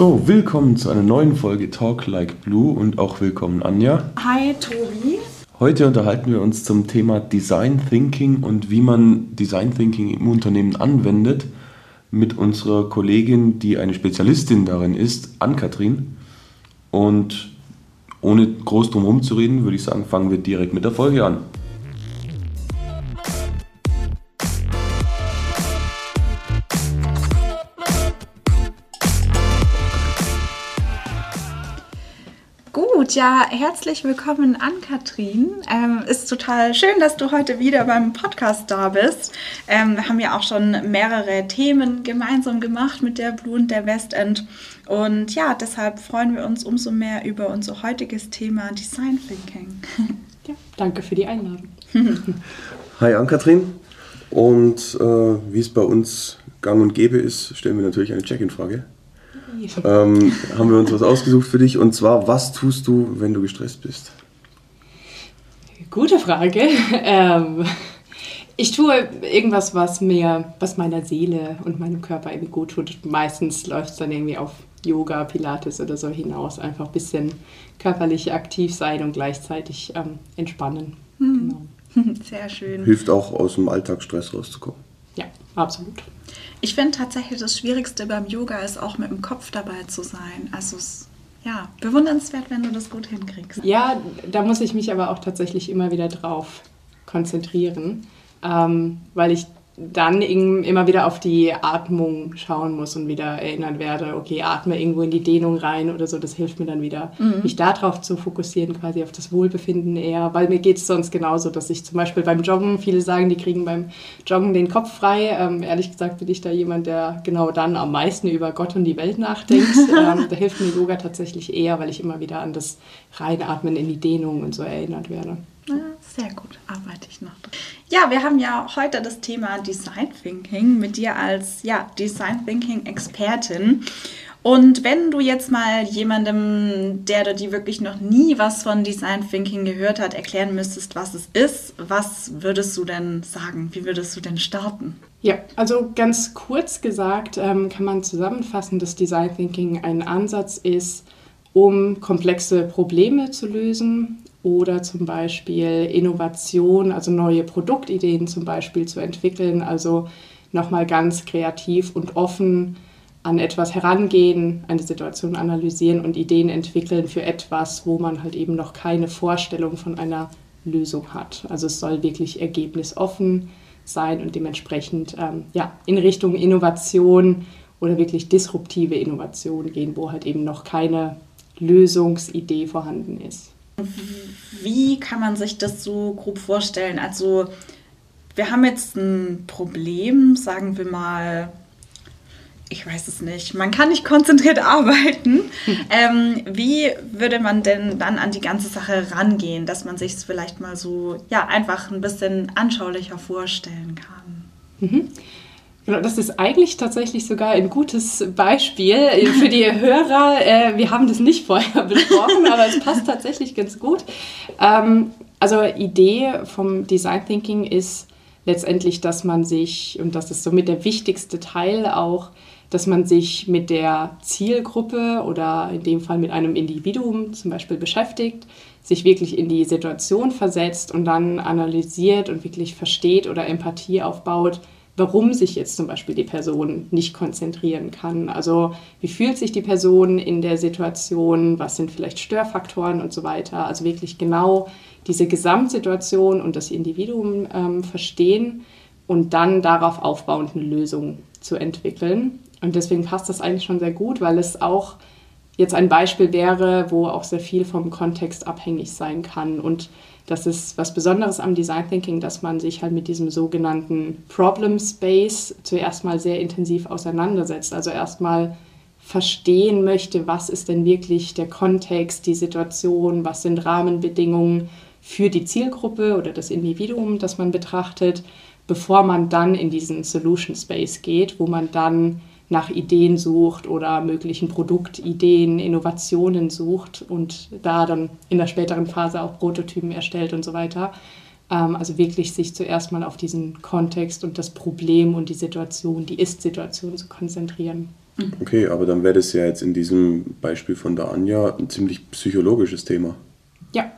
So, willkommen zu einer neuen Folge Talk Like Blue und auch willkommen Anja. Hi Tobi. Heute unterhalten wir uns zum Thema Design Thinking und wie man Design Thinking im Unternehmen anwendet mit unserer Kollegin, die eine Spezialistin darin ist, Ann-Kathrin. Und ohne groß drum herum zu reden, würde ich sagen, fangen wir direkt mit der Folge an. Gut, ja, herzlich willkommen an Katrin. Ähm, ist total schön, dass du heute wieder beim Podcast da bist. Ähm, wir haben ja auch schon mehrere Themen gemeinsam gemacht mit der Blue und der Westend. Und ja, deshalb freuen wir uns umso mehr über unser heutiges Thema Design Thinking. ja, danke für die Einladung. Hi Ann-Kathrin. Und äh, wie es bei uns gang und gäbe ist, stellen wir natürlich eine Check-in-Frage ähm, haben wir uns was ausgesucht für dich. Und zwar, was tust du, wenn du gestresst bist? Gute Frage. Ähm, ich tue irgendwas, was mir, was meiner Seele und meinem Körper irgendwie gut tut. Meistens läuft es dann irgendwie auf Yoga, Pilates oder so hinaus. Einfach ein bisschen körperlich aktiv sein und gleichzeitig ähm, entspannen. Mhm. Genau. Sehr schön. Hilft auch aus dem Alltagsstress rauszukommen. Absolut. Ich finde tatsächlich das Schwierigste beim Yoga ist auch mit dem Kopf dabei zu sein. Also es ja, bewundernswert, wenn du das gut hinkriegst. Ja, da muss ich mich aber auch tatsächlich immer wieder drauf konzentrieren, ähm, weil ich dann immer wieder auf die Atmung schauen muss und wieder erinnern werde, okay, atme irgendwo in die Dehnung rein oder so, das hilft mir dann wieder, mhm. mich darauf zu fokussieren, quasi auf das Wohlbefinden eher, weil mir geht es sonst genauso, dass ich zum Beispiel beim Joggen, viele sagen, die kriegen beim Joggen den Kopf frei, ähm, ehrlich gesagt bin ich da jemand, der genau dann am meisten über Gott und die Welt nachdenkt, ähm, da hilft mir Yoga tatsächlich eher, weil ich immer wieder an das Reinatmen in die Dehnung und so erinnert werde. Sehr gut, arbeite ich noch dran. Ja, wir haben ja heute das Thema Design Thinking mit dir als ja, Design Thinking Expertin. Und wenn du jetzt mal jemandem, der oder die wirklich noch nie was von Design Thinking gehört hat, erklären müsstest, was es ist, was würdest du denn sagen? Wie würdest du denn starten? Ja, also ganz kurz gesagt ähm, kann man zusammenfassen, dass Design Thinking ein Ansatz ist, um komplexe Probleme zu lösen oder zum Beispiel Innovation, also neue Produktideen zum Beispiel zu entwickeln, also nochmal ganz kreativ und offen an etwas herangehen, eine Situation analysieren und Ideen entwickeln für etwas, wo man halt eben noch keine Vorstellung von einer Lösung hat. Also es soll wirklich ergebnisoffen sein und dementsprechend ähm, ja, in Richtung Innovation oder wirklich disruptive Innovation gehen, wo halt eben noch keine Lösungsidee vorhanden ist. Wie kann man sich das so grob vorstellen? Also wir haben jetzt ein Problem, sagen wir mal, ich weiß es nicht, man kann nicht konzentriert arbeiten. Ähm, wie würde man denn dann an die ganze Sache rangehen, dass man sich es vielleicht mal so, ja, einfach ein bisschen anschaulicher vorstellen kann? Mhm. Genau, das ist eigentlich tatsächlich sogar ein gutes Beispiel für die Hörer. Äh, wir haben das nicht vorher besprochen, aber es passt tatsächlich ganz gut. Ähm, also Idee vom Design Thinking ist letztendlich, dass man sich, und das ist somit der wichtigste Teil auch, dass man sich mit der Zielgruppe oder in dem Fall mit einem Individuum zum Beispiel beschäftigt, sich wirklich in die Situation versetzt und dann analysiert und wirklich versteht oder Empathie aufbaut, warum sich jetzt zum Beispiel die Person nicht konzentrieren kann. Also wie fühlt sich die Person in der Situation, was sind vielleicht Störfaktoren und so weiter. Also wirklich genau diese Gesamtsituation und das Individuum ähm, verstehen und dann darauf aufbauend eine Lösung zu entwickeln. Und deswegen passt das eigentlich schon sehr gut, weil es auch jetzt ein Beispiel wäre, wo auch sehr viel vom Kontext abhängig sein kann. Und das ist was Besonderes am Design Thinking, dass man sich halt mit diesem sogenannten Problem Space zuerst mal sehr intensiv auseinandersetzt. Also erstmal verstehen möchte, was ist denn wirklich der Kontext, die Situation, was sind Rahmenbedingungen für die Zielgruppe oder das Individuum, das man betrachtet, bevor man dann in diesen Solution Space geht, wo man dann nach Ideen sucht oder möglichen Produktideen, Innovationen sucht und da dann in der späteren Phase auch Prototypen erstellt und so weiter. Ähm, also wirklich sich zuerst mal auf diesen Kontext und das Problem und die Situation, die Ist-Situation zu konzentrieren. Okay, aber dann wäre das ja jetzt in diesem Beispiel von der Anja ein ziemlich psychologisches Thema. Ja,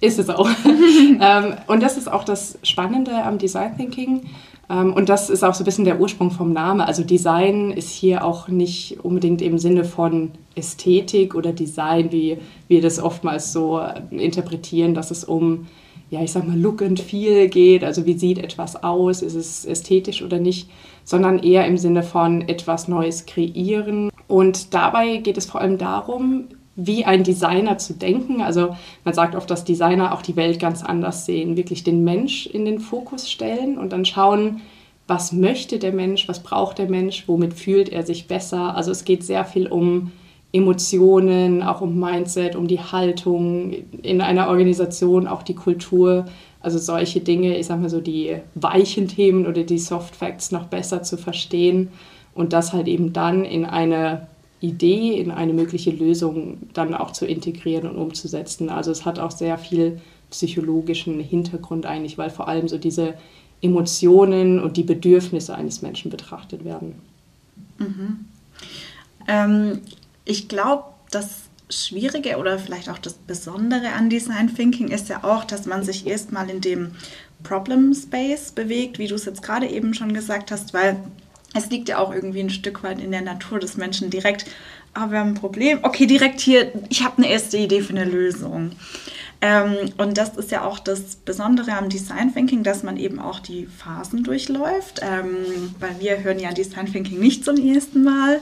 ist es auch. ähm, und das ist auch das Spannende am Design Thinking. Ähm, und das ist auch so ein bisschen der Ursprung vom Namen. Also Design ist hier auch nicht unbedingt im Sinne von Ästhetik oder Design, wie wir das oftmals so interpretieren, dass es um, ja, ich sag mal, Look and Feel geht. Also wie sieht etwas aus? Ist es ästhetisch oder nicht? Sondern eher im Sinne von etwas Neues kreieren. Und dabei geht es vor allem darum, wie ein Designer zu denken. Also man sagt oft, dass Designer auch die Welt ganz anders sehen, wirklich den Mensch in den Fokus stellen und dann schauen, was möchte der Mensch, was braucht der Mensch, womit fühlt er sich besser. Also es geht sehr viel um Emotionen, auch um Mindset, um die Haltung in einer Organisation, auch die Kultur. Also solche Dinge, ich sage mal so die weichen Themen oder die Soft Facts noch besser zu verstehen und das halt eben dann in eine Idee in eine mögliche Lösung dann auch zu integrieren und umzusetzen. Also es hat auch sehr viel psychologischen Hintergrund eigentlich, weil vor allem so diese Emotionen und die Bedürfnisse eines Menschen betrachtet werden. Mhm. Ähm, ich glaube, das Schwierige oder vielleicht auch das Besondere an Design Thinking ist ja auch, dass man sich erstmal in dem Problem Space bewegt, wie du es jetzt gerade eben schon gesagt hast, weil es liegt ja auch irgendwie ein Stück weit in der Natur des Menschen direkt, aber ah, wir haben ein Problem, okay, direkt hier, ich habe eine erste Idee für eine Lösung. Ähm, und das ist ja auch das Besondere am Design Thinking, dass man eben auch die Phasen durchläuft. Ähm, weil wir hören ja Design Thinking nicht zum ersten Mal.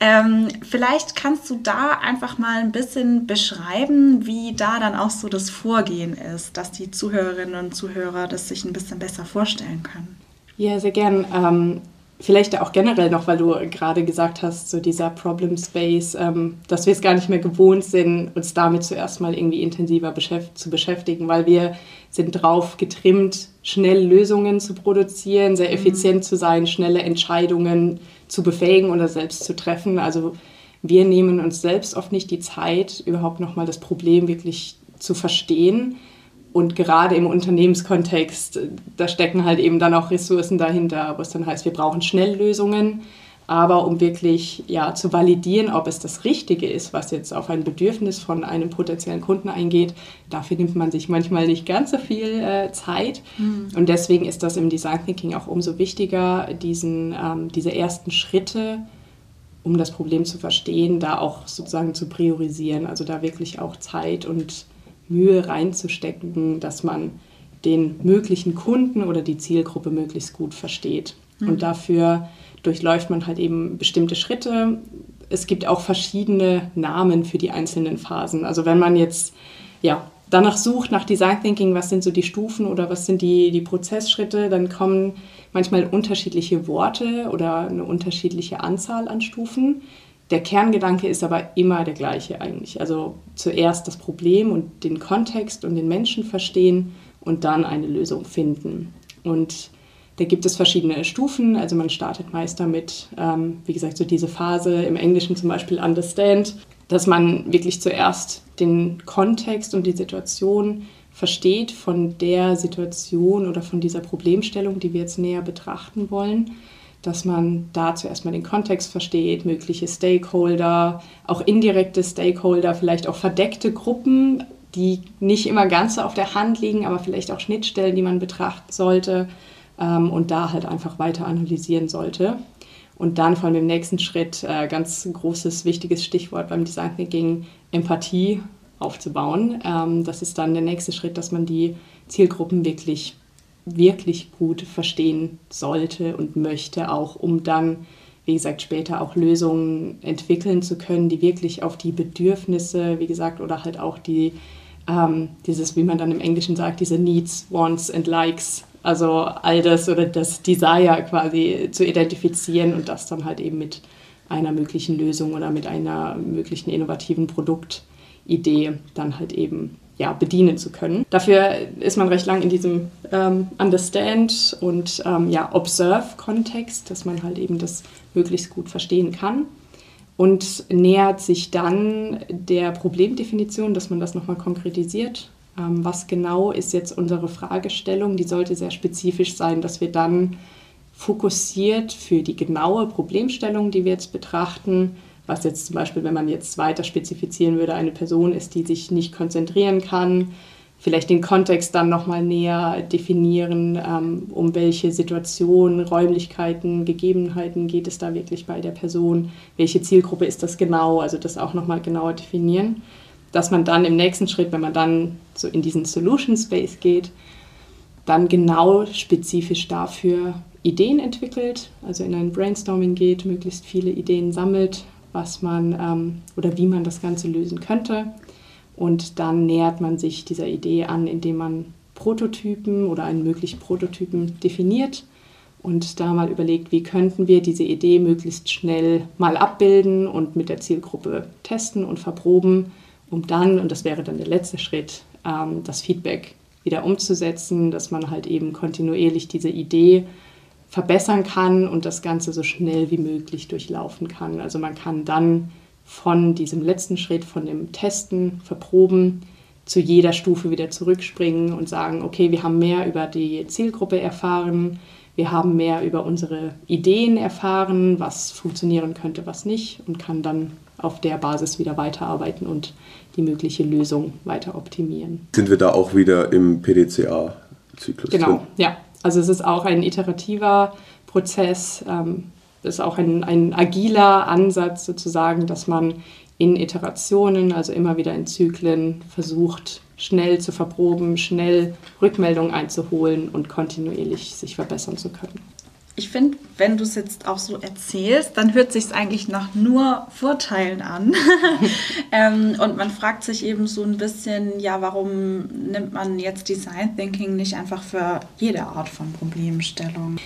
Ähm, vielleicht kannst du da einfach mal ein bisschen beschreiben, wie da dann auch so das Vorgehen ist, dass die Zuhörerinnen und Zuhörer das sich ein bisschen besser vorstellen können. Ja, sehr gern. Vielleicht auch generell noch, weil du gerade gesagt hast, so dieser Problem Space, ähm, dass wir es gar nicht mehr gewohnt sind, uns damit zuerst mal irgendwie intensiver beschäft zu beschäftigen, weil wir sind drauf getrimmt, schnell Lösungen zu produzieren, sehr mhm. effizient mhm. zu sein, schnelle Entscheidungen zu befähigen oder selbst zu treffen. Also wir nehmen uns selbst oft nicht die Zeit, überhaupt nochmal das Problem wirklich zu verstehen und gerade im Unternehmenskontext, da stecken halt eben dann auch Ressourcen dahinter, wo es dann heißt, wir brauchen Schnelllösungen. Aber um wirklich ja, zu validieren, ob es das Richtige ist, was jetzt auf ein Bedürfnis von einem potenziellen Kunden eingeht, dafür nimmt man sich manchmal nicht ganz so viel äh, Zeit. Mhm. Und deswegen ist das im Design Thinking auch umso wichtiger, diesen, ähm, diese ersten Schritte, um das Problem zu verstehen, da auch sozusagen zu priorisieren. Also da wirklich auch Zeit und Mühe reinzustecken, dass man den möglichen Kunden oder die Zielgruppe möglichst gut versteht. Mhm. Und dafür durchläuft man halt eben bestimmte Schritte. Es gibt auch verschiedene Namen für die einzelnen Phasen. Also wenn man jetzt ja, danach sucht, nach Design Thinking, was sind so die Stufen oder was sind die, die Prozessschritte, dann kommen manchmal unterschiedliche Worte oder eine unterschiedliche Anzahl an Stufen. Der Kerngedanke ist aber immer der gleiche eigentlich. Also zuerst das Problem und den Kontext und den Menschen verstehen und dann eine Lösung finden. Und da gibt es verschiedene Stufen. Also man startet meist damit, ähm, wie gesagt, so diese Phase im Englischen zum Beispiel Understand, dass man wirklich zuerst den Kontext und die Situation versteht von der Situation oder von dieser Problemstellung, die wir jetzt näher betrachten wollen dass man dazu erstmal den Kontext versteht, mögliche Stakeholder, auch indirekte Stakeholder, vielleicht auch verdeckte Gruppen, die nicht immer ganz so auf der Hand liegen, aber vielleicht auch Schnittstellen, die man betrachten sollte ähm, und da halt einfach weiter analysieren sollte. Und dann vor allem im nächsten Schritt, äh, ganz großes, wichtiges Stichwort beim Design Thinking, Empathie aufzubauen. Ähm, das ist dann der nächste Schritt, dass man die Zielgruppen wirklich wirklich gut verstehen sollte und möchte, auch um dann, wie gesagt, später auch Lösungen entwickeln zu können, die wirklich auf die Bedürfnisse, wie gesagt, oder halt auch die, ähm, dieses, wie man dann im Englischen sagt, diese Needs, Wants and Likes, also all das oder das Desire quasi zu identifizieren und das dann halt eben mit einer möglichen Lösung oder mit einer möglichen innovativen Produktidee dann halt eben ja, bedienen zu können. Dafür ist man recht lang in diesem ähm, Understand und ähm, ja, Observe-Kontext, dass man halt eben das möglichst gut verstehen kann und nähert sich dann der Problemdefinition, dass man das nochmal konkretisiert. Ähm, was genau ist jetzt unsere Fragestellung? Die sollte sehr spezifisch sein, dass wir dann fokussiert für die genaue Problemstellung, die wir jetzt betrachten, was jetzt zum Beispiel, wenn man jetzt weiter spezifizieren würde, eine Person ist, die sich nicht konzentrieren kann, vielleicht den Kontext dann nochmal näher definieren, ähm, um welche Situationen, Räumlichkeiten, Gegebenheiten geht es da wirklich bei der Person, welche Zielgruppe ist das genau, also das auch nochmal genauer definieren, dass man dann im nächsten Schritt, wenn man dann so in diesen Solution Space geht, dann genau spezifisch dafür Ideen entwickelt, also in ein Brainstorming geht, möglichst viele Ideen sammelt, was man ähm, oder wie man das Ganze lösen könnte. Und dann nähert man sich dieser Idee an, indem man Prototypen oder einen möglichen Prototypen definiert und da mal überlegt, wie könnten wir diese Idee möglichst schnell mal abbilden und mit der Zielgruppe testen und verproben, um dann, und das wäre dann der letzte Schritt, ähm, das Feedback wieder umzusetzen, dass man halt eben kontinuierlich diese Idee verbessern kann und das Ganze so schnell wie möglich durchlaufen kann. Also man kann dann von diesem letzten Schritt, von dem Testen, Verproben, zu jeder Stufe wieder zurückspringen und sagen, okay, wir haben mehr über die Zielgruppe erfahren, wir haben mehr über unsere Ideen erfahren, was funktionieren könnte, was nicht und kann dann auf der Basis wieder weiterarbeiten und die mögliche Lösung weiter optimieren. Sind wir da auch wieder im PDCA-Zyklus? Genau, drin? ja. Also es ist auch ein iterativer Prozess, ähm, ist auch ein, ein agiler Ansatz sozusagen, dass man in Iterationen, also immer wieder in Zyklen, versucht, schnell zu verproben, schnell Rückmeldungen einzuholen und kontinuierlich sich verbessern zu können ich finde, wenn du es jetzt auch so erzählst, dann hört sich eigentlich nach nur Vorteilen an. ähm, und man fragt sich eben so ein bisschen, ja, warum nimmt man jetzt Design Thinking nicht einfach für jede Art von Problemstellung?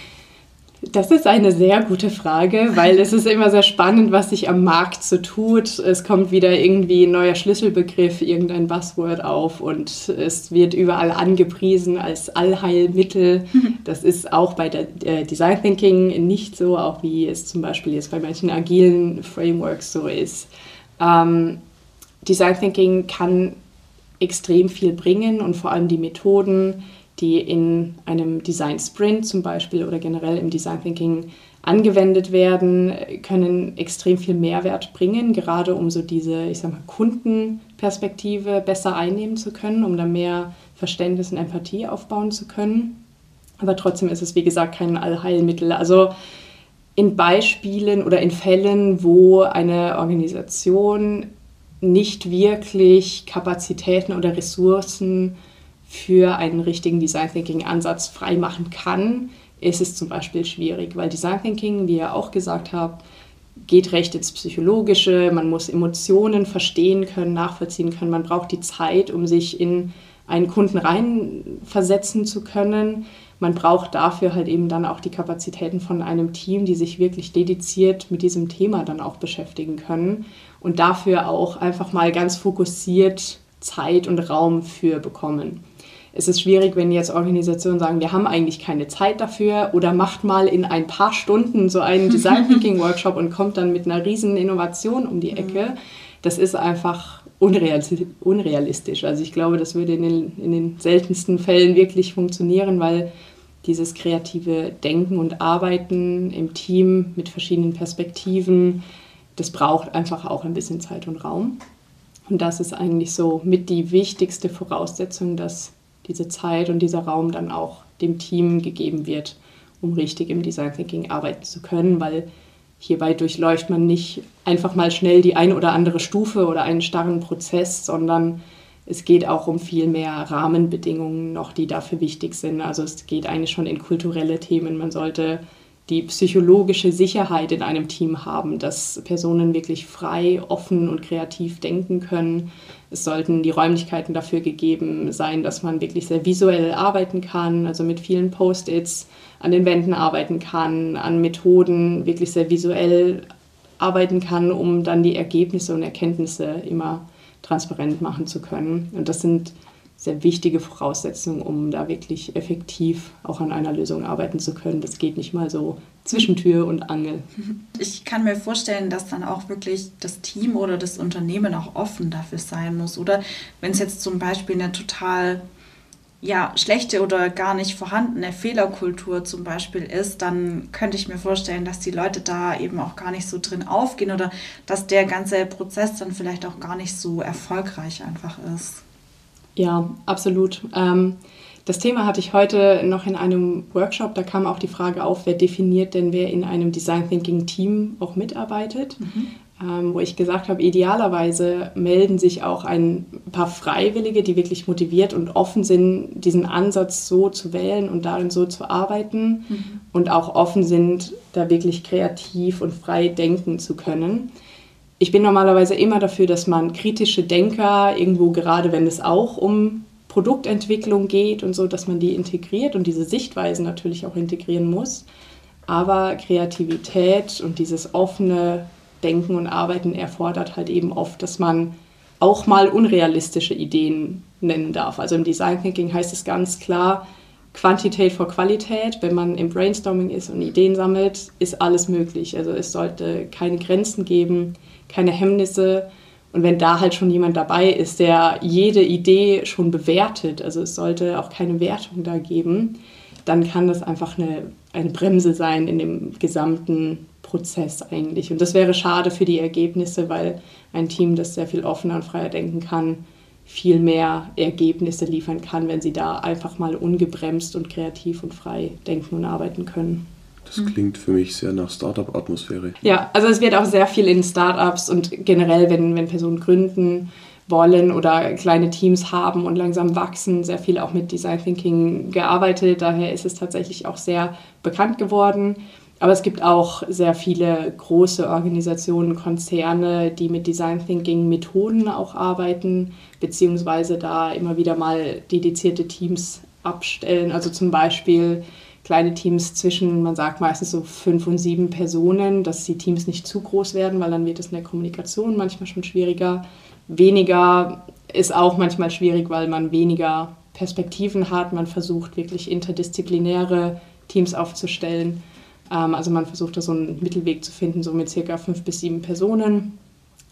Das ist eine sehr gute Frage, weil es ist immer sehr spannend, was sich am Markt so tut. Es kommt wieder irgendwie ein neuer Schlüsselbegriff, irgendein Buzzword auf und es wird überall angepriesen als Allheilmittel. Das ist auch bei der äh, Design Thinking nicht so, auch wie es zum Beispiel jetzt bei manchen agilen Frameworks so ist. Ähm, Design Thinking kann extrem viel bringen und vor allem die Methoden, die in einem Design Sprint zum Beispiel oder generell im Design Thinking angewendet werden, können extrem viel Mehrwert bringen, gerade um so diese, ich sag mal, Kundenperspektive besser einnehmen zu können, um da mehr Verständnis und Empathie aufbauen zu können. Aber trotzdem ist es, wie gesagt, kein Allheilmittel. Also in Beispielen oder in Fällen, wo eine Organisation nicht wirklich Kapazitäten oder Ressourcen für einen richtigen Design Thinking Ansatz freimachen kann, ist es zum Beispiel schwierig, weil Design Thinking, wie ihr auch gesagt habt, geht recht ins Psychologische, man muss Emotionen verstehen können, nachvollziehen können, man braucht die Zeit, um sich in einen Kunden reinversetzen zu können. Man braucht dafür halt eben dann auch die Kapazitäten von einem Team, die sich wirklich dediziert mit diesem Thema dann auch beschäftigen können und dafür auch einfach mal ganz fokussiert Zeit und Raum für bekommen es ist schwierig, wenn jetzt Organisationen sagen, wir haben eigentlich keine Zeit dafür oder macht mal in ein paar Stunden so einen Design Thinking Workshop und kommt dann mit einer riesen Innovation um die Ecke. Das ist einfach unrealistisch. Also ich glaube, das würde in den, in den seltensten Fällen wirklich funktionieren, weil dieses kreative Denken und Arbeiten im Team mit verschiedenen Perspektiven, das braucht einfach auch ein bisschen Zeit und Raum. Und das ist eigentlich so mit die wichtigste Voraussetzung, dass diese Zeit und dieser Raum dann auch dem Team gegeben wird, um richtig im Design Thinking arbeiten zu können, weil hierbei durchläuft man nicht einfach mal schnell die eine oder andere Stufe oder einen starren Prozess, sondern es geht auch um viel mehr Rahmenbedingungen noch, die dafür wichtig sind. Also es geht eigentlich schon in kulturelle Themen. Man sollte die psychologische Sicherheit in einem Team haben, dass Personen wirklich frei, offen und kreativ denken können. Es sollten die Räumlichkeiten dafür gegeben sein, dass man wirklich sehr visuell arbeiten kann, also mit vielen Post-its an den Wänden arbeiten kann, an Methoden wirklich sehr visuell arbeiten kann, um dann die Ergebnisse und Erkenntnisse immer transparent machen zu können. Und das sind sehr wichtige Voraussetzung, um da wirklich effektiv auch an einer Lösung arbeiten zu können. Das geht nicht mal so zwischen Tür und Angel. Ich kann mir vorstellen, dass dann auch wirklich das Team oder das Unternehmen auch offen dafür sein muss. Oder wenn es jetzt zum Beispiel eine total ja, schlechte oder gar nicht vorhandene Fehlerkultur zum Beispiel ist, dann könnte ich mir vorstellen, dass die Leute da eben auch gar nicht so drin aufgehen oder dass der ganze Prozess dann vielleicht auch gar nicht so erfolgreich einfach ist. Ja, absolut. Ähm, das Thema hatte ich heute noch in einem Workshop, da kam auch die Frage auf, wer definiert denn, wer in einem Design Thinking Team auch mitarbeitet. Mhm ähm, wo ich gesagt habe, idealerweise melden sich auch ein paar Freiwillige, die wirklich motiviert und offen sind, diesen Ansatz so zu wählen und darin so zu arbeiten mhm. und auch offen sind, da wirklich kreativ und frei denken zu können. Ich bin normalerweise immer dafür, dass man kritische Denker irgendwo, gerade wenn es auch um Produktentwicklung geht und so, dass man die integriert und diese Sichtweisen natürlich auch integrieren muss. Aber Kreativität und dieses offene Denken und Arbeiten erfordert halt eben oft, dass man auch mal unrealistische Ideen nennen darf. Also im Design Thinking heißt es ganz klar, Quantität vor Qualität. Wenn man im Brainstorming ist und Ideen sammelt, ist alles möglich. Also es sollte keine Grenzen geben, keine Hemmnisse. Und wenn da halt schon jemand dabei ist, der jede Idee schon bewertet, also es sollte auch keine Wertung da geben, dann kann das einfach eine, eine Bremse sein in dem gesamten Prozess eigentlich. Und das wäre schade für die Ergebnisse, weil ein Team, das sehr viel offener und freier denken kann, viel mehr Ergebnisse liefern kann, wenn sie da einfach mal ungebremst und kreativ und frei denken und arbeiten können. Das klingt für mich sehr nach Startup-Atmosphäre. Ja, also es wird auch sehr viel in Startups und generell, wenn, wenn Personen gründen wollen oder kleine Teams haben und langsam wachsen, sehr viel auch mit Design Thinking gearbeitet. Daher ist es tatsächlich auch sehr bekannt geworden. Aber es gibt auch sehr viele große Organisationen, Konzerne, die mit Design Thinking Methoden auch arbeiten, beziehungsweise da immer wieder mal dedizierte Teams abstellen. Also zum Beispiel kleine Teams zwischen, man sagt meistens so fünf und sieben Personen, dass die Teams nicht zu groß werden, weil dann wird es in der Kommunikation manchmal schon schwieriger. Weniger ist auch manchmal schwierig, weil man weniger Perspektiven hat. Man versucht wirklich interdisziplinäre Teams aufzustellen. Ähm, also man versucht da so einen Mittelweg zu finden, so mit circa fünf bis sieben Personen,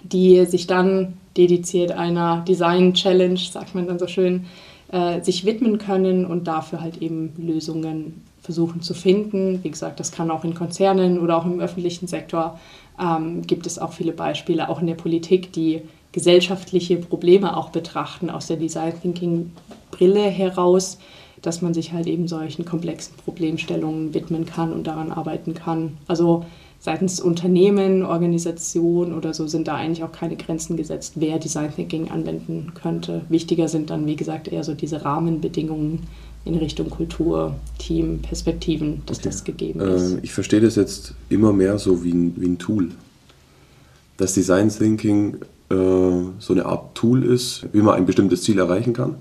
die sich dann dediziert einer Design-Challenge, sagt man dann so schön, äh, sich widmen können und dafür halt eben Lösungen versuchen zu finden. Wie gesagt, das kann auch in Konzernen oder auch im öffentlichen Sektor ähm, gibt es auch viele Beispiele, auch in der Politik, die gesellschaftliche Probleme auch betrachten aus der Design Thinking Brille heraus dass man sich halt eben solchen komplexen Problemstellungen widmen kann und daran arbeiten kann. Also seitens Unternehmen, Organisationen oder so sind da eigentlich auch keine Grenzen gesetzt, wer Design Thinking anwenden könnte. Wichtiger sind dann, wie gesagt, eher so diese Rahmenbedingungen in Richtung Kultur, Team, Perspektiven, dass okay. das gegeben ist. Äh, ich verstehe das jetzt immer mehr so wie ein, wie ein Tool. Dass Design Thinking äh, so eine Art Tool ist, wie man ein bestimmtes Ziel erreichen kann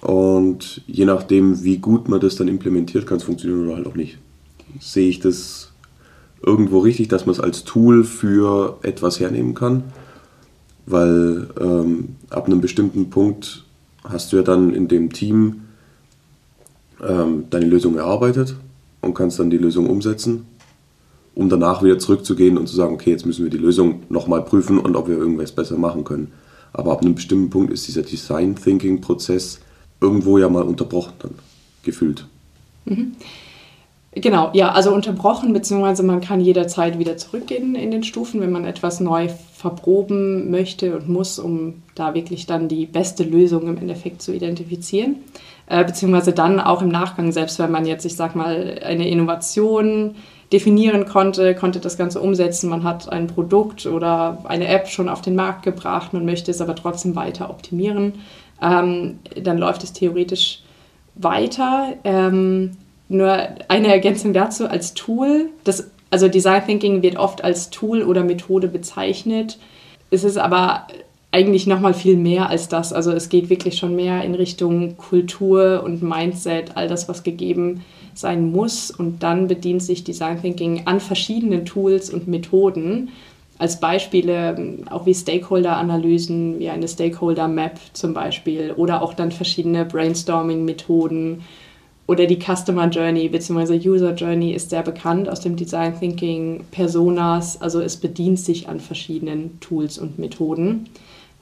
und je nachdem, wie gut man das dann implementiert, kann es funktionieren oder halt auch nicht. Sehe ich das irgendwo richtig, dass man es als Tool für etwas hernehmen kann? Weil ähm, ab einem bestimmten Punkt hast du ja dann in dem Team ähm, deine Lösung erarbeitet und kannst dann die Lösung umsetzen, um danach wieder zurückzugehen und zu sagen, okay, jetzt müssen wir die Lösung nochmal prüfen und ob wir irgendwas besser machen können. Aber ab einem bestimmten Punkt ist dieser Design Thinking Prozess irgendwo ja mal unterbrochen dann, gefühlt. Mhm. Genau, ja, also unterbrochen, beziehungsweise man kann jederzeit wieder zurückgehen in den Stufen, wenn man etwas neu verproben möchte und muss, um da wirklich dann die beste Lösung im Endeffekt zu identifizieren. Äh, beziehungsweise dann auch im Nachgang, selbst wenn man jetzt, ich sag mal, eine Innovation definieren konnte, konnte das Ganze umsetzen, man hat ein Produkt oder eine App schon auf den Markt gebracht, man möchte es aber trotzdem weiter optimieren ähm, dann läuft es theoretisch weiter. Ähm, nur eine Ergänzung dazu als Tool. Das, also Design Thinking wird oft als Tool oder Methode bezeichnet. Es ist aber eigentlich noch mal viel mehr als das. Also es geht wirklich schon mehr in Richtung Kultur und Mindset, all das, was gegeben sein muss. Und dann bedient sich Design Thinking an verschiedenen Tools und Methoden als Beispiele auch wie Stakeholder-Analysen, wie eine Stakeholder-Map zum Beispiel oder auch dann verschiedene Brainstorming-Methoden oder die Customer Journey bzw. User Journey ist sehr bekannt aus dem Design Thinking, Personas, also es bedient sich an verschiedenen Tools und Methoden.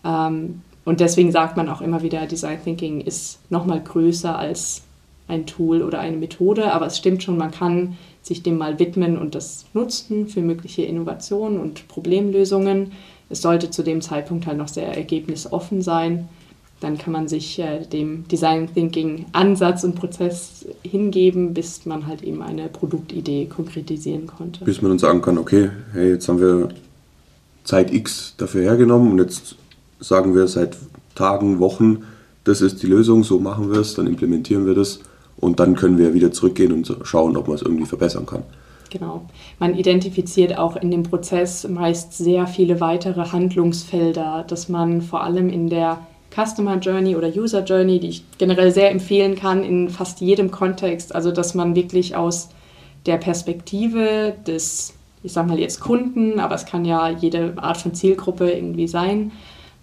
Ähm, Und deswegen sagt man auch immer wieder, Design Thinking ist nochmal größer als ein Tool oder eine Methode, aber es stimmt schon, man kann sich dem mal widmen und das nutzen für mögliche Innovationen und Problemlösungen. Es sollte zu dem Zeitpunkt halt noch sehr ergebnisoffen sein. Dann kann man sich äh, dem Design Thinking Ansatz und Prozess hingeben, bis man halt eben eine Produktidee konkretisieren konnte. Bis man dann sagen kann, okay, hey, jetzt haben wir Zeit X dafür hergenommen und jetzt sagen wir seit Tagen, Wochen, das ist die Lösung, so machen wir es, dann implementieren wir das und dann können wir wieder zurückgehen und schauen, ob man es irgendwie verbessern kann. Genau. Man identifiziert auch in dem Prozess meist sehr viele weitere Handlungsfelder, dass man vor allem in der Customer Journey oder User Journey, die ich generell sehr empfehlen kann in fast jedem Kontext, also dass man wirklich aus der Perspektive des, ich sag mal jetzt Kunden, aber es kann ja jede Art von Zielgruppe irgendwie sein,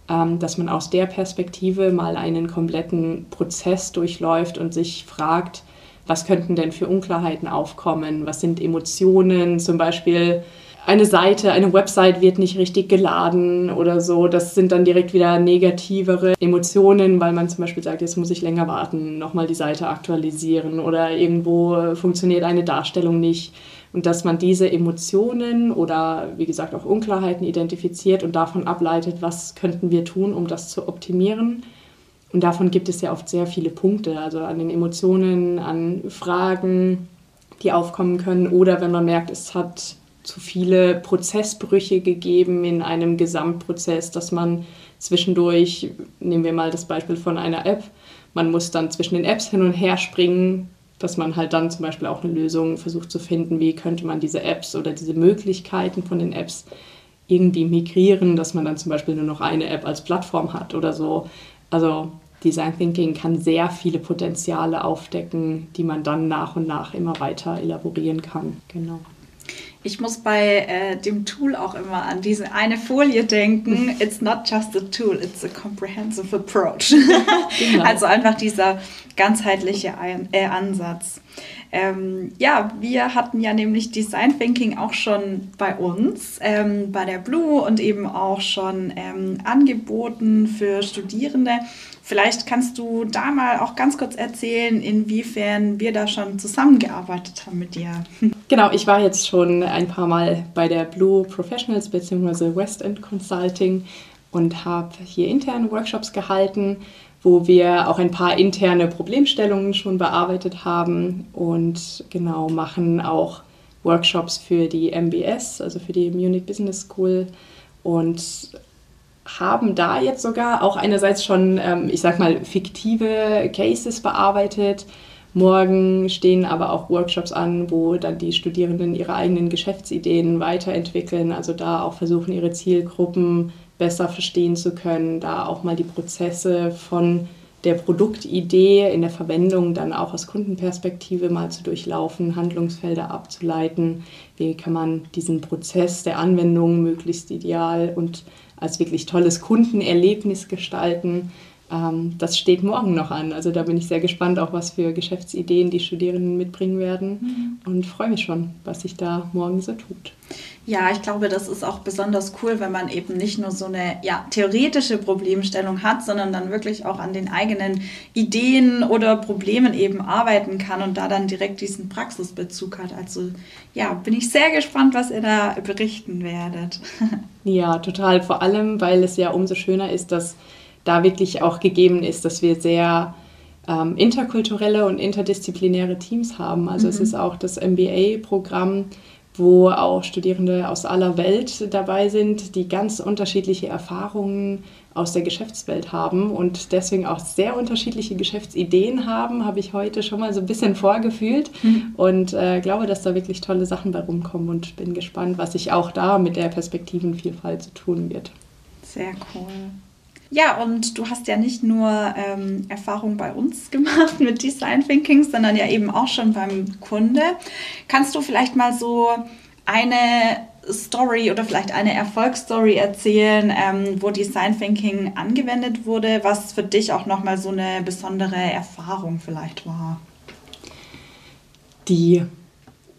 dass man aus der Perspektive mal einen kompletten Prozess durchläuft und sich fragt, was könnten denn für Unklarheiten aufkommen, was sind Emotionen, zum Beispiel eine Seite, eine Website wird nicht richtig geladen oder so. Das sind dann direkt wieder negativere Emotionen, weil man zum Beispiel sagt, jetzt muss ich länger warten, nochmal die Seite aktualisieren oder irgendwo funktioniert eine Darstellung nicht. Und dass man diese Emotionen oder wie gesagt auch Unklarheiten identifiziert und davon ableitet, was könnten wir tun, um das zu optimieren. Und davon gibt es ja oft sehr viele Punkte, also an den Emotionen, an Fragen, die aufkommen können oder wenn man merkt, es hat zu viele Prozessbrüche gegeben in einem Gesamtprozess, dass man zwischendurch, nehmen wir mal das Beispiel von einer App, man muss dann zwischen den Apps hin und her springen, dass man halt dann zum Beispiel auch eine Lösung versucht zu finden, wie könnte man diese Apps oder diese Möglichkeiten von den Apps irgendwie migrieren, dass man dann zum Beispiel nur noch eine App als Plattform hat oder so. Also Design Thinking kann sehr viele Potenziale aufdecken, die man dann nach und nach immer weiter elaborieren kann. Genau. Ich muss bei äh, dem Tool auch immer an diese eine Folie denken. It's not just a tool, it's a comprehensive approach. genau. Also einfach dieser ganzheitliche Ein äh, Ansatz. Ähm, ja, wir hatten ja nämlich Design Thinking auch schon bei uns, ähm, bei der Blue und eben auch schon ähm, angeboten für Studierende. Vielleicht kannst du da mal auch ganz kurz erzählen, inwiefern wir da schon zusammengearbeitet haben mit dir. Genau, ich war jetzt schon ein paar Mal bei der Blue Professionals bzw. West End Consulting und habe hier interne Workshops gehalten, wo wir auch ein paar interne Problemstellungen schon bearbeitet haben und genau machen auch Workshops für die MBS, also für die Munich Business School und haben da jetzt sogar auch einerseits schon, ähm, ich sag mal, fiktive Cases bearbeitet. Morgen stehen aber auch Workshops an, wo dann die Studierenden ihre eigenen Geschäftsideen weiterentwickeln, also da auch versuchen, ihre Zielgruppen besser verstehen zu können, da auch mal die Prozesse von der Produktidee in der Verwendung dann auch aus Kundenperspektive mal zu durchlaufen, Handlungsfelder abzuleiten, wie kann man diesen Prozess der Anwendung möglichst ideal und als wirklich tolles Kundenerlebnis gestalten. Ähm, das steht morgen noch an. Also da bin ich sehr gespannt, auch was für Geschäftsideen die Studierenden mitbringen werden mhm. und freue mich schon, was sich da morgen so tut. Ja, ich glaube, das ist auch besonders cool, wenn man eben nicht nur so eine ja, theoretische Problemstellung hat, sondern dann wirklich auch an den eigenen Ideen oder Problemen eben arbeiten kann und da dann direkt diesen Praxisbezug hat. Also ja, bin ich sehr gespannt, was ihr da berichten werdet. Ja, total. Vor allem, weil es ja umso schöner ist, dass da wirklich auch gegeben ist, dass wir sehr ähm, interkulturelle und interdisziplinäre Teams haben. Also mhm. es ist auch das MBA-Programm wo auch Studierende aus aller Welt dabei sind, die ganz unterschiedliche Erfahrungen aus der Geschäftswelt haben und deswegen auch sehr unterschiedliche Geschäftsideen haben, habe ich heute schon mal so ein bisschen vorgefühlt mhm. und äh, glaube, dass da wirklich tolle Sachen bei rumkommen und bin gespannt, was sich auch da mit der Perspektivenvielfalt zu tun wird. Sehr cool. Ja, und du hast ja nicht nur ähm, Erfahrung bei uns gemacht mit Design Thinking, sondern ja eben auch schon beim Kunde. Kannst du vielleicht mal so eine Story oder vielleicht eine Erfolgsstory erzählen, ähm, wo Design Thinking angewendet wurde, was für dich auch nochmal so eine besondere Erfahrung vielleicht war? Die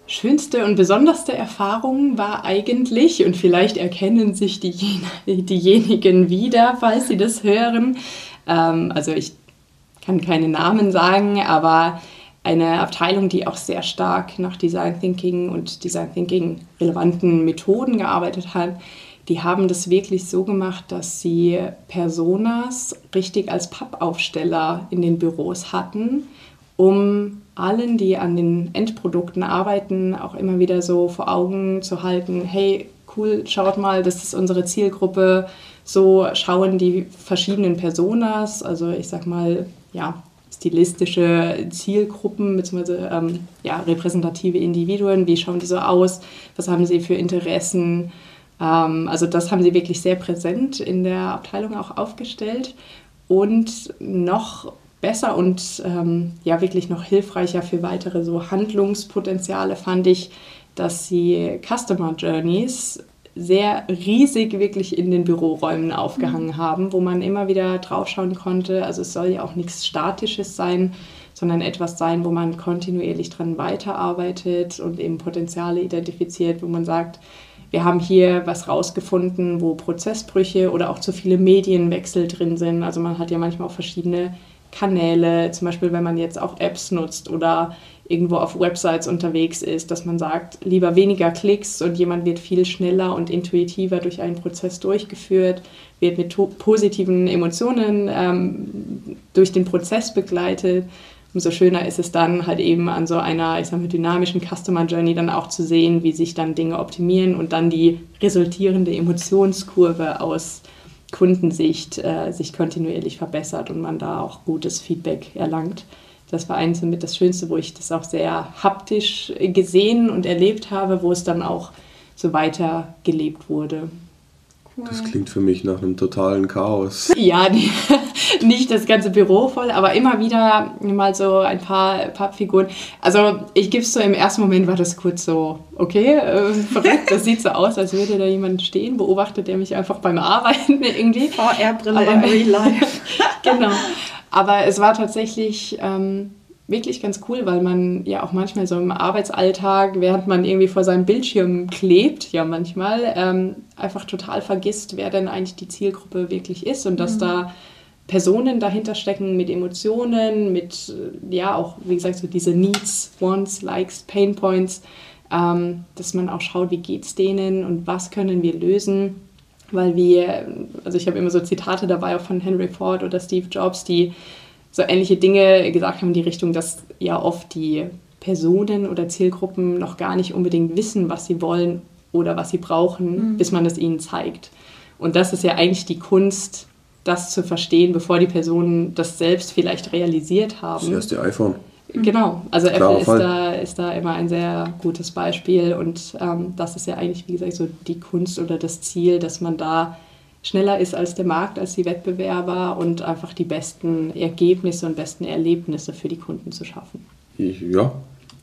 schönste und besonderste Erfahrung war eigentlich, und vielleicht erkennen sich die, diejenigen wieder, falls sie das hören, ähm, also ich kann keine Namen sagen, aber eine Abteilung, die auch sehr stark nach Design Thinking und Design Thinking relevanten Methoden gearbeitet hat, die haben das wirklich so gemacht, dass sie Personas richtig als Pappaufsteller in den Büros hatten, um allen, die an den Endprodukten arbeiten, auch immer wieder so vor Augen zu halten, hey, cool, schaut mal, das ist unsere Zielgruppe. So schauen die verschiedenen Personas, also ich sag mal, ja, stilistische Zielgruppen bzw. Ähm, ja, repräsentative Individuen, wie schauen die so aus, was haben sie für Interessen. Ähm, also das haben sie wirklich sehr präsent in der Abteilung auch aufgestellt. Und noch besser und ähm, ja wirklich noch hilfreicher für weitere so Handlungspotenziale fand ich, dass sie Customer Journeys sehr riesig wirklich in den Büroräumen aufgehangen mhm. haben, wo man immer wieder draufschauen konnte. Also es soll ja auch nichts Statisches sein, sondern etwas sein, wo man kontinuierlich dran weiterarbeitet und eben Potenziale identifiziert, wo man sagt, wir haben hier was rausgefunden, wo Prozessbrüche oder auch zu viele Medienwechsel drin sind. Also man hat ja manchmal auch verschiedene Kanäle, zum Beispiel wenn man jetzt auch Apps nutzt oder irgendwo auf Websites unterwegs ist, dass man sagt, lieber weniger Klicks und jemand wird viel schneller und intuitiver durch einen Prozess durchgeführt, wird mit positiven Emotionen ähm, durch den Prozess begleitet. Umso schöner ist es dann halt eben an so einer, ich sag mal, dynamischen Customer Journey dann auch zu sehen, wie sich dann Dinge optimieren und dann die resultierende Emotionskurve aus Kundensicht äh, sich kontinuierlich verbessert und man da auch gutes Feedback erlangt. Das war eins mit das Schönste, wo ich das auch sehr haptisch gesehen und erlebt habe, wo es dann auch so weiter gelebt wurde. Das klingt für mich nach einem totalen Chaos. Ja, die, nicht das ganze Büro voll, aber immer wieder mal so ein paar Pappfiguren. Also ich gebe es so, im ersten Moment war das kurz so, okay, äh, verrückt, das sieht so aus, als würde da jemand stehen, beobachtet der mich einfach beim Arbeiten irgendwie. VR-Brille in Real Life. genau. Aber es war tatsächlich... Ähm, wirklich ganz cool, weil man ja auch manchmal so im Arbeitsalltag, während man irgendwie vor seinem Bildschirm klebt, ja manchmal, ähm, einfach total vergisst, wer denn eigentlich die Zielgruppe wirklich ist und dass mhm. da Personen dahinter stecken mit Emotionen, mit, ja, auch, wie gesagt, so diese Needs, Wants, Likes, Pain Points, ähm, dass man auch schaut, wie geht es denen und was können wir lösen. Weil wir, also ich habe immer so Zitate dabei auch von Henry Ford oder Steve Jobs, die so ähnliche Dinge gesagt haben in die Richtung, dass ja oft die Personen oder Zielgruppen noch gar nicht unbedingt wissen, was sie wollen oder was sie brauchen, mhm. bis man es ihnen zeigt. Und das ist ja eigentlich die Kunst, das zu verstehen, bevor die Personen das selbst vielleicht realisiert haben. Das erste iPhone. Genau, also Apple ist da, ist da immer ein sehr gutes Beispiel und ähm, das ist ja eigentlich, wie gesagt, so die Kunst oder das Ziel, dass man da schneller ist als der Markt, als die Wettbewerber und einfach die besten Ergebnisse und besten Erlebnisse für die Kunden zu schaffen. Ja.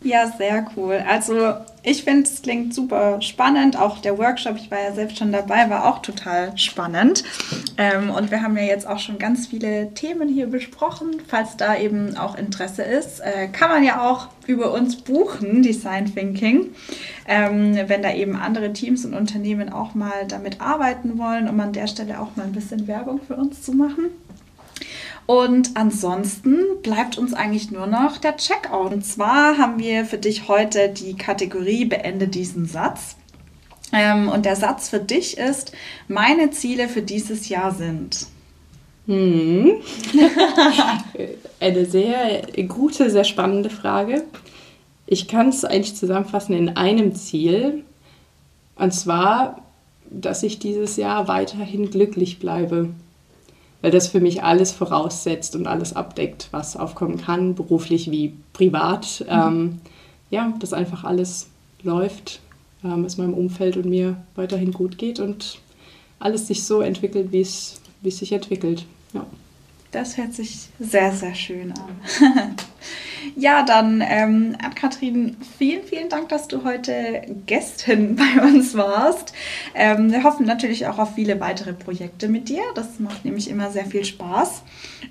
Ja, sehr cool. Also ich finde, es klingt super spannend. Auch der Workshop, ich war ja selbst schon dabei, war auch total spannend. Ähm, und wir haben ja jetzt auch schon ganz viele Themen hier besprochen. Falls da eben auch Interesse ist, äh, kann man ja auch über uns buchen, Design Thinking. Ähm, wenn da eben andere Teams und Unternehmen auch mal damit arbeiten wollen, um an der Stelle auch mal ein bisschen Werbung für uns zu machen. Und ansonsten bleibt uns eigentlich nur noch der Checkout. Und zwar haben wir für dich heute die Kategorie Beende diesen Satz. Ähm, und der Satz für dich ist, meine Ziele für dieses Jahr sind. Hm. Eine sehr gute, sehr spannende Frage. Ich kann es eigentlich zusammenfassen in einem Ziel. Und zwar, dass ich dieses Jahr weiterhin glücklich bleibe weil das für mich alles voraussetzt und alles abdeckt, was aufkommen kann, beruflich wie privat. Mhm. Ähm, ja, dass einfach alles läuft, ähm, es meinem Umfeld und mir weiterhin gut geht und alles sich so entwickelt, wie es, sich entwickelt. Ja. Das hört sich sehr, sehr schön an. Ja, dann, ähm, Ann-Kathrin, vielen, vielen Dank, dass du heute Gästin bei uns warst. Ähm, wir hoffen natürlich auch auf viele weitere Projekte mit dir. Das macht nämlich immer sehr viel Spaß.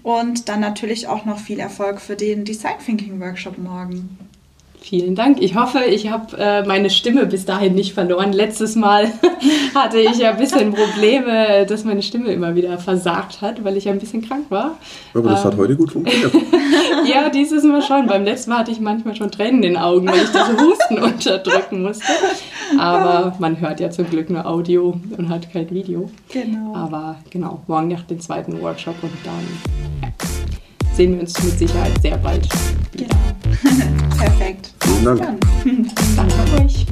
Und dann natürlich auch noch viel Erfolg für den Design Thinking Workshop morgen. Vielen Dank. Ich hoffe, ich habe äh, meine Stimme bis dahin nicht verloren. Letztes Mal hatte ich ja ein bisschen Probleme, dass meine Stimme immer wieder versagt hat, weil ich ja ein bisschen krank war. Aber das ähm, hat heute gut funktioniert. ja, dieses Mal schon. Beim letzten Mal hatte ich manchmal schon Tränen in den Augen, weil ich das Husten unterdrücken musste. Aber man hört ja zum Glück nur Audio und hat kein Video. Genau. Aber genau, morgen nach dem zweiten Workshop und dann ja, sehen wir uns mit Sicherheit sehr bald. Genau. Perfekt. Vielen Dank. Dann. Danke euch.